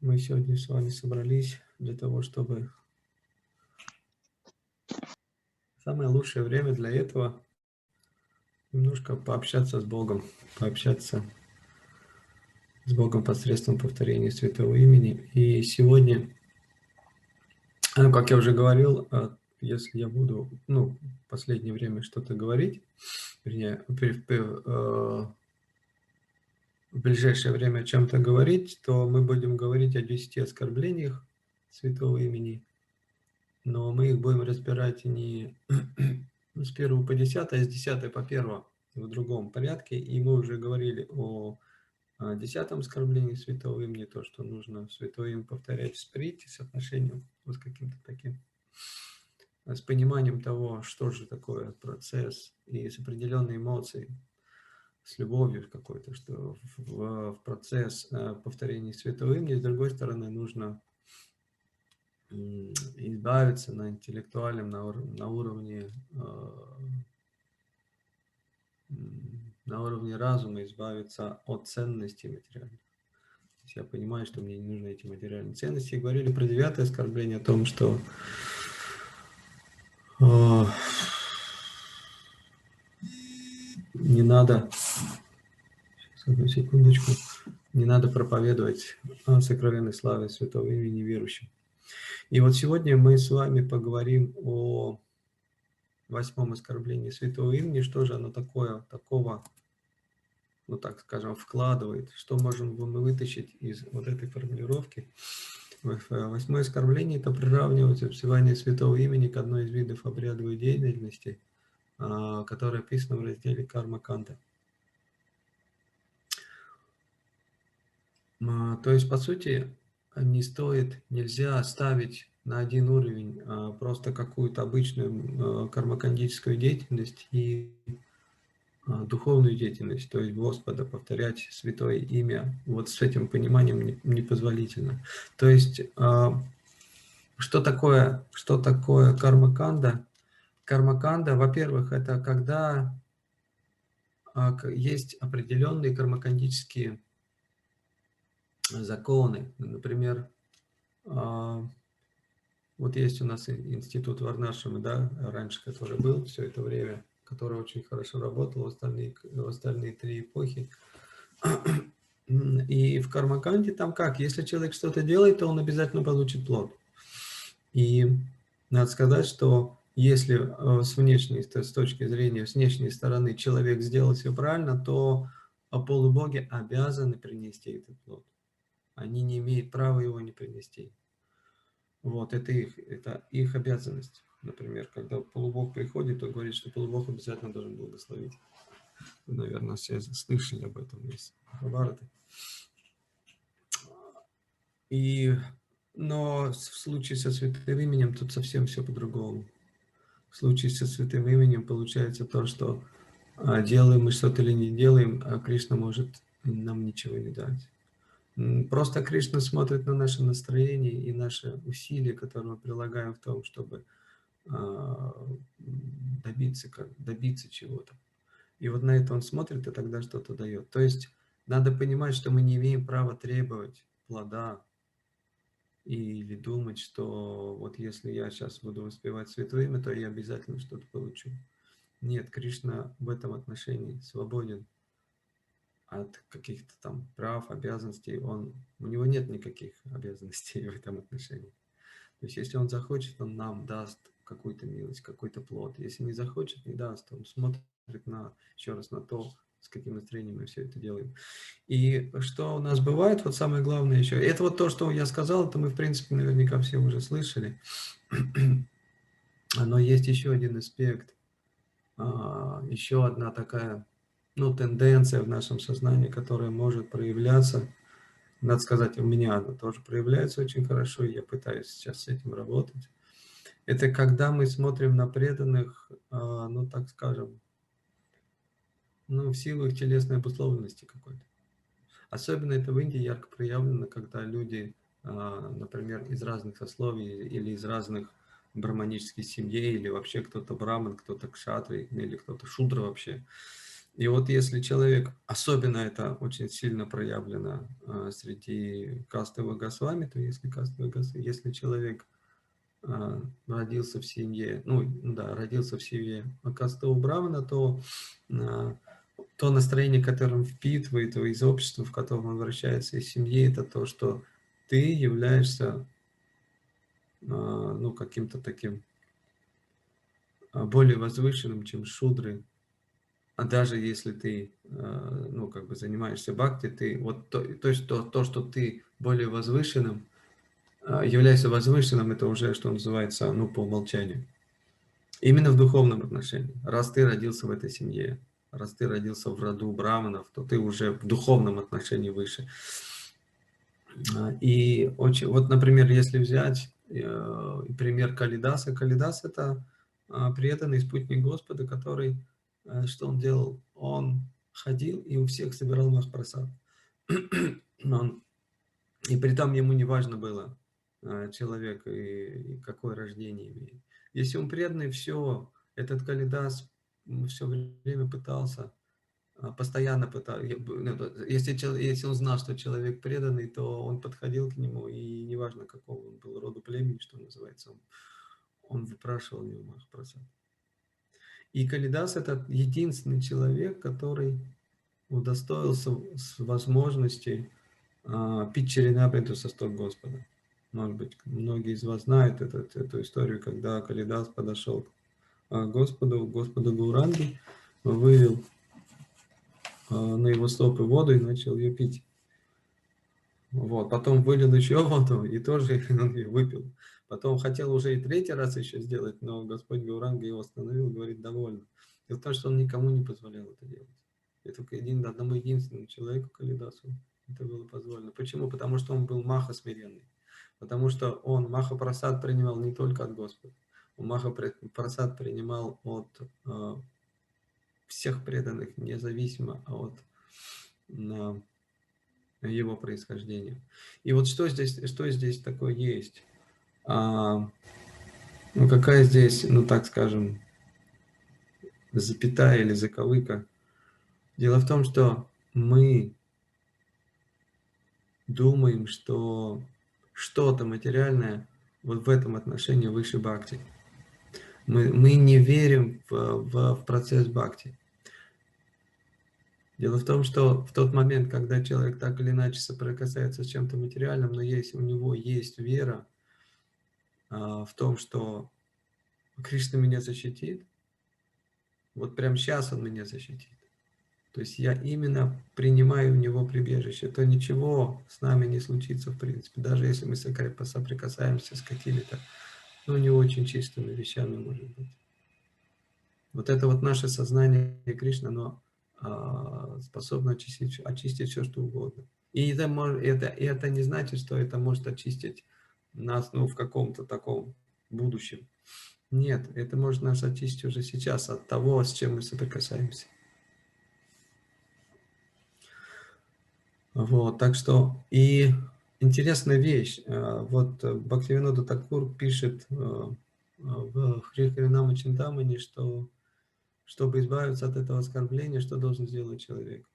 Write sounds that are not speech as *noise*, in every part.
Мы сегодня с вами собрались для того, чтобы... Самое лучшее время для этого немножко пообщаться с Богом, пообщаться с Богом посредством повторения Святого Имени. И сегодня, ну, как я уже говорил, а, если я буду, ну, в последнее время что-то говорить, вернее, э, в ближайшее время о чем-то говорить, то мы будем говорить о 10 оскорблениях святого имени, но мы их будем разбирать не *clears throat* с 1 по 10, а с 10 по 1 в другом порядке. И мы уже говорили о десятом оскорблении святого имени, то, что нужно святое имя повторять в сприте с отношением вот каким-то таким, с пониманием того, что же такое процесс и с определенной эмоцией с любовью какой-то, что в, в процесс э, повторения святого имени, с другой стороны, нужно избавиться на интеллектуальном, на, на уровне э, на уровне разума избавиться от ценностей материальных. я понимаю, что мне не нужны эти материальные ценности. И говорили про девятое оскорбление о том, что э, не надо, одну секундочку, не надо проповедовать сокровенной славе святого имени верующим. И вот сегодня мы с вами поговорим о восьмом оскорблении святого имени, что же оно такое, такого, ну так скажем, вкладывает, что можем мы вытащить из вот этой формулировки. Восьмое оскорбление – это приравнивается взывание святого имени к одной из видов обрядовой деятельности – а, которое описано в разделе Карма Канта. То есть, по сути, не стоит, нельзя ставить на один уровень а, просто какую-то обычную кармакандическую деятельность и духовную деятельность, то есть Господа, повторять святое имя, вот с этим пониманием непозволительно. То есть, что такое, что такое кармаканда? Кармаканда, во-первых, это когда а, есть определенные кармакандические законы. Например, а, вот есть у нас институт Варнашима, да, раньше, который был все это время, который очень хорошо работал в остальные, в остальные три эпохи. И в Кармаканде там как? Если человек что-то делает, то он обязательно получит плод. И надо сказать, что если э, с внешней, с точки зрения, с внешней стороны человек сделал все правильно, то полубоги обязаны принести этот плод. Они не имеют права его не принести. Вот, это их, это их обязанность. Например, когда полубог приходит, то говорит, что полубог обязательно должен благословить. Вы, наверное, все слышали об этом из Бхараты. И, но в случае со святым именем тут совсем все по-другому в случае со святым именем получается то, что а, делаем мы что-то или не делаем, а Кришна может нам ничего не дать. Просто Кришна смотрит на наше настроение и наши усилия, которые мы прилагаем в том, чтобы а, добиться, добиться чего-то. И вот на это он смотрит и тогда что-то дает. То есть надо понимать, что мы не имеем права требовать плода или думать, что вот если я сейчас буду воспевать Святое Имя, то я обязательно что-то получу. Нет, Кришна в этом отношении свободен от каких-то там прав, обязанностей. Он, у него нет никаких *laughs* обязанностей в этом отношении. То есть если он захочет, он нам даст какую-то милость, какой-то плод. Если не захочет, не даст. Он смотрит на, еще раз на то, с каким настроением мы все это делаем. И что у нас бывает, вот самое главное еще, это вот то, что я сказал, это мы, в принципе, наверняка все уже слышали, *clears throat* но есть еще один аспект, а, еще одна такая, ну, тенденция в нашем сознании, которая может проявляться, надо сказать, у меня она тоже проявляется очень хорошо, и я пытаюсь сейчас с этим работать. Это когда мы смотрим на преданных, а, ну, так скажем, ну, в силу их телесной обусловленности какой-то. Особенно это в Индии ярко проявлено, когда люди, а, например, из разных сословий или из разных браманических семей, или вообще кто-то браман, кто-то кшатри, или кто-то шудра вообще, И вот если человек, особенно это очень сильно проявлено а, среди кастовых госвами, то если кастовый гасы, если человек а, родился в семье, ну да, родился в семье кастового брамана, то а, то настроение, которое он впитывает из общества, в котором он вращается, из семьи, это то, что ты являешься ну, каким-то таким более возвышенным, чем шудры, а даже если ты, э, ну, как бы занимаешься бхакти, ты, вот, то, то есть то, то, что ты более возвышенным, э, являешься возвышенным, это уже, что называется, ну, по умолчанию. Именно в духовном отношении. Раз ты родился в этой семье, раз ты родился в роду браманов, то ты уже в духовном отношении выше. Э, и очень, вот, например, если взять пример Калидаса. Калидас – это преданный спутник Господа, который Э, что он делал? Он ходил и у всех собирал махпрасад. *clears throat* он, и при том ему не важно было, э, человек и, и какое рождение имеет. Если он преданный, все, этот Калидас все время пытался, э, постоянно пытался, ну, если, если он знал, что человек преданный, то он подходил к нему, и неважно, какого он был рода племени, что называется, он, он выпрашивал у него Махапрасад. И Калидас – это единственный человек, который удостоился возможности а, пить черенапринту со стол Господа. Может быть, многие из вас знают этот, эту историю, когда Калидас подошел к а, Господу, Господу Гауранги, вывел а, на его стопы воду и начал ее пить. Вот. Потом вылил еще воду и тоже *laughs* выпил. Потом хотел уже и третий раз еще сделать, но Господь Гауранга его остановил, говорит, довольно. Дело в том, что он никому не позволял это делать. И только един, одному единственному человеку, Калидасу, это было позволено. Почему? Потому что он был маха смиренный. Потому что он маха просад принимал не только от Господа. Он маха просад принимал от э, всех преданных, независимо от э, его происхождения. И вот что здесь, что здесь такое есть? А, ну, какая здесь, ну, так скажем, запятая или заковыка? Дело в том, что мы думаем, что что-то материальное вот в этом отношении выше бхакти. Мы, мы не верим в, в, в процесс бхакти. Дело в том, что в тот момент, когда человек так или иначе соприкасается с чем-то материальным, но если у него есть вера, а, в том, что Кришна меня защитит, вот прямо сейчас он меня защитит. То есть я именно принимаю у него прибежище, то ничего с нами не случится в принципе, даже если мы соприкасаемся с какими-то, ну, не очень чистыми вещами, может быть. Вот это вот наше сознание Кришна, оно а, способно очистить, очистить все, что угодно. И это, это, это не значит, что это может очистить нас ну, в каком-то таком будущем. Нет, это может нас очистить уже сейчас от того, с чем мы соприкасаемся. Вот, так что и интересная вещь. Э, вот Бхактивинода Такур пишет э, в Хрихаринама Чинтамани, что чтобы избавиться от этого оскорбления, что должен сделать человек?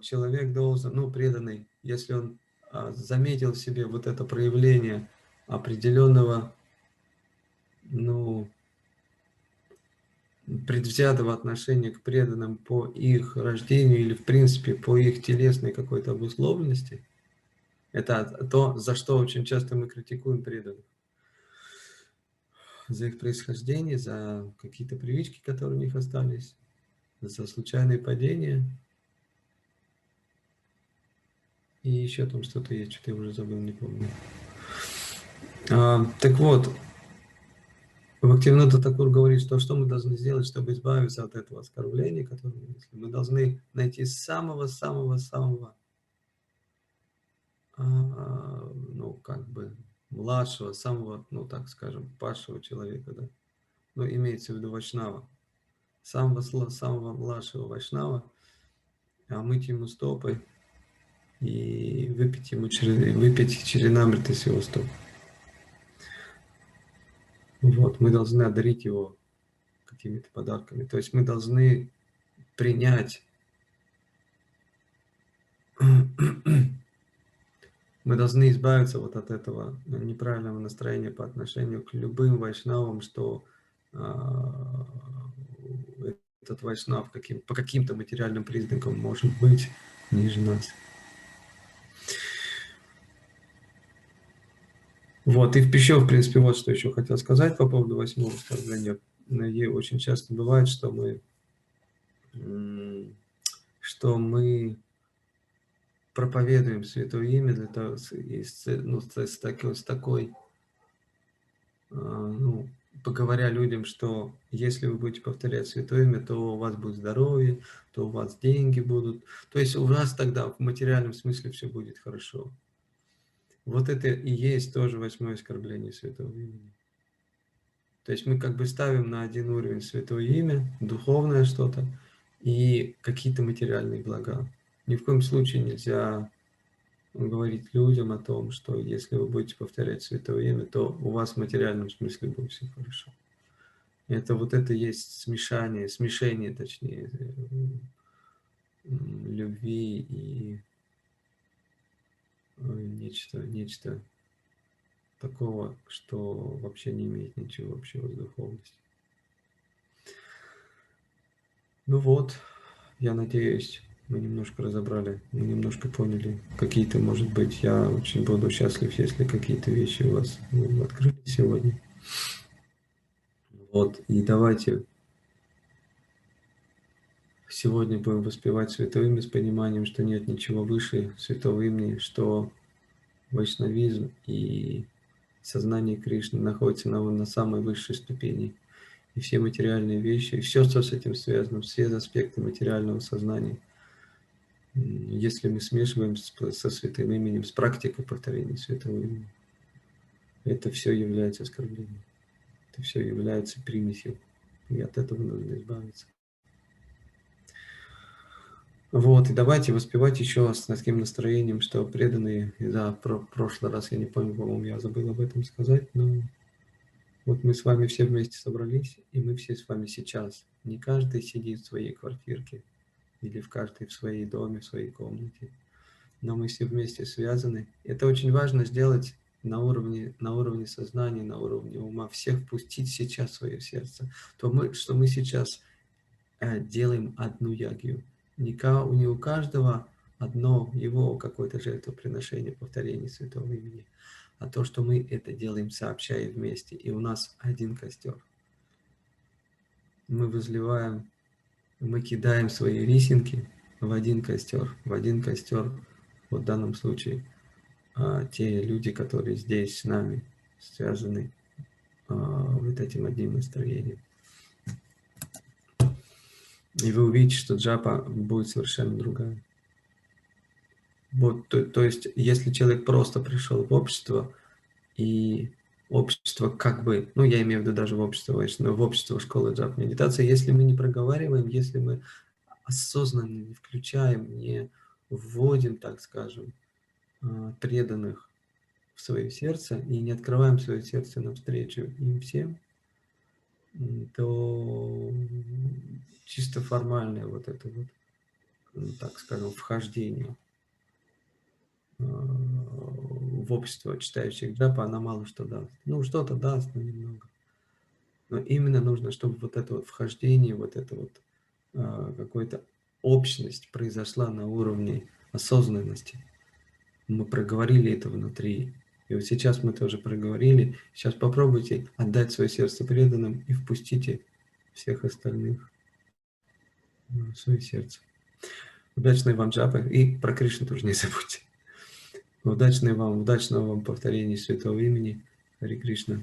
Человек должен, ну, преданный, если он а, заметил в себе вот это проявление определенного, ну, предвзятого отношения к преданным по их рождению или, в принципе, по их телесной какой-то обусловленности, это то, за что очень часто мы критикуем преданных. За их происхождение, за какие-то привычки, которые у них остались, за случайные падения – и еще там что-то есть, что-то я уже забыл, не помню. А, так вот, Бхактивинода Такур говорит, что что мы должны сделать, чтобы избавиться от этого оскорбления, которое мы несли. Мы должны найти самого-самого-самого, а, ну, как бы, младшего, самого, ну, так скажем, падшего человека, да. Ну, имеется в виду Вайшнава. Самого, самого младшего Вайшнава, а мыть ему стопы, и выпить ему через, выпить черенамрит из его стоп. Вот, мы должны одарить его какими-то подарками. То есть мы должны принять. Мы должны избавиться вот от этого неправильного настроения по отношению к любым вайшнавам, что а, этот вайшнав каким, по каким-то материальным признакам может быть ниже нас. Вот, и еще, в принципе, вот что еще хотел сказать по поводу восьмого оскорбления. И очень часто бывает, что мы, что мы проповедуем Святое Имя для того, с, ну, с, такой, с такой а, ну, поговоря людям, что если вы будете повторять Святое Имя, то у вас будет здоровье, то у вас деньги будут. То есть у вас тогда в материальном смысле все будет хорошо. Вот это и есть тоже восьмое оскорбление Святого Имени. То есть мы как бы ставим на один уровень Святое Имя, духовное что-то и какие-то материальные блага. Ни в коем случае нельзя говорить людям о том, что если вы будете повторять Святое Имя, то у вас в материальном смысле будет все хорошо. Это вот это есть смешание, смешение, точнее, любви и нечто, нечто такого, что вообще не имеет ничего общего с духовностью. Ну вот, я надеюсь, мы немножко разобрали, мы немножко поняли. Какие-то, может быть, я очень буду счастлив, если какие-то вещи у вас ну, открыли сегодня. Вот, и давайте сегодня будем воспевать Святое Имя с пониманием, что нет ничего выше Святого Имени, что вайшнавизм и сознание Кришны находятся на, на самой высшей ступени. И все материальные вещи, и все, что с этим связано, все аспекты материального сознания – если мы смешиваем со святым именем, с практикой повторения святого имени, это все является оскорблением. Это все является примесью. И от этого нужно избавиться. Вот, и давайте воспевать еще с таким настроением, что преданные, да, про прошлый раз, я не помню, по-моему, я забыл об этом сказать, но вот мы с вами все вместе собрались, и мы все с вами сейчас. Не каждый сидит в своей квартирке, или в каждой в своей доме, в своей комнате. Но мы все вместе связаны. Это очень важно сделать на уровне, на уровне сознания, на уровне ума, всех пустить сейчас в свое сердце. То мы, что мы сейчас э, делаем одну ягью. Не, не у каждого одно его какое-то жертвоприношение, повторение святого имени, а то, что мы это делаем сообща и вместе, и у нас один костер. Мы возливаем мы кидаем свои рисинки в один костер, в один костер, вот в данном случае, а, те люди, которые здесь с нами связаны а, вот этим одним настроением. И вы увидите, что джапа будет совершенно другая. Вот, то, то есть, если человек просто пришел в общество и общество как бы, ну я имею в виду даже в общество, но в общество школы джаб медитации, если мы не проговариваем, если мы осознанно не включаем, не вводим, так скажем, а, преданных в свое сердце и не открываем свое сердце навстречу им всем, то чисто формальное вот это вот, так скажем, вхождение в общество читающих джапа, она мало что даст. Ну, что-то даст, но немного. Но именно нужно, чтобы вот это вот вхождение, вот это вот э, какая-то общность произошла на уровне осознанности. Мы проговорили это внутри. И вот сейчас мы тоже проговорили. Сейчас попробуйте отдать свое сердце преданным и впустите всех остальных в свое сердце. Удачной вам джапы. И про Кришну тоже не забудьте. Удачной вам, удачного вам повторения святого имени. Хари Кришна.